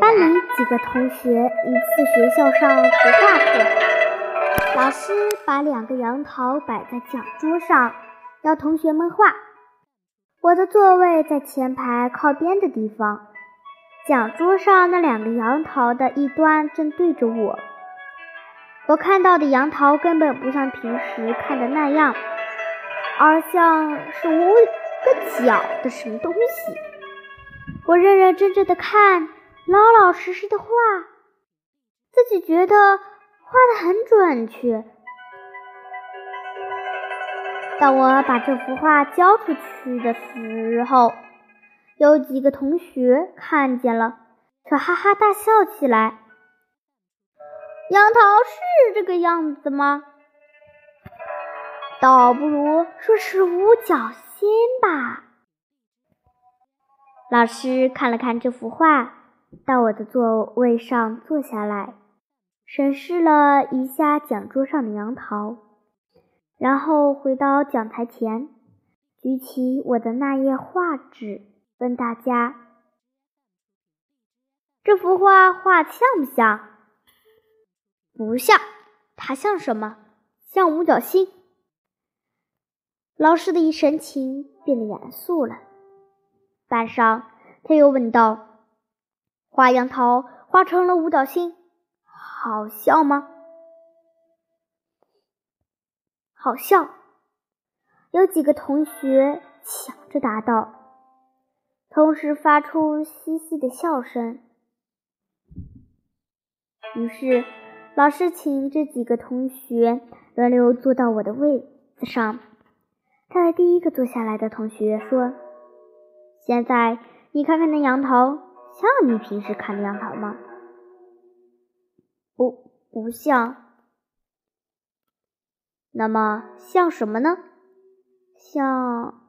班里几个同学一次学校上图画课，老师把两个杨桃摆在讲桌上，要同学们画。我的座位在前排靠边的地方，讲桌上那两个杨桃的一端正对着我。我看到的杨桃根本不像平时看的那样，而像是五个角的什么东西。我认认真真的看。老老实实的画，自己觉得画的很准确。当我把这幅画交出去的时候，有几个同学看见了，却哈哈大笑起来。杨桃是这个样子吗？倒不如说是五角星吧。老师看了看这幅画。到我的座位上坐下来，审视了一下讲桌上的杨桃，然后回到讲台前，举起我的那页画纸，问大家：“这幅画画像不像？”“不像。”“它像什么？”“像五角星。”老师的一神情变得严肃了。半晌，他又问道。画杨桃画成了五角星，好笑吗？好笑！有几个同学抢着答道，同时发出嘻嘻的笑声。于是，老师请这几个同学轮流坐到我的位子上。他对第一个坐下来的同学说：“现在你看看那杨桃。”像你平时看的杨桃吗？不，不像。那么像什么呢？像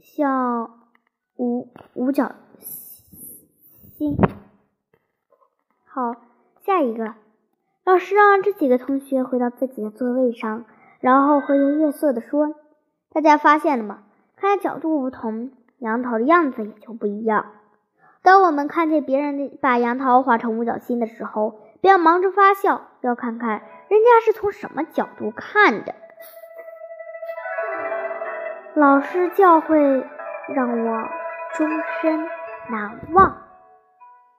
像五五角星。好，下一个。老师让这几个同学回到自己的座位上，然后和颜悦色地说：“大家发现了吗？看角度不同，杨桃的样子也就不一样。”当我们看见别人的把杨桃画成五角星的时候，不要忙着发笑，要看看人家是从什么角度看的。老师教诲让我终身难忘。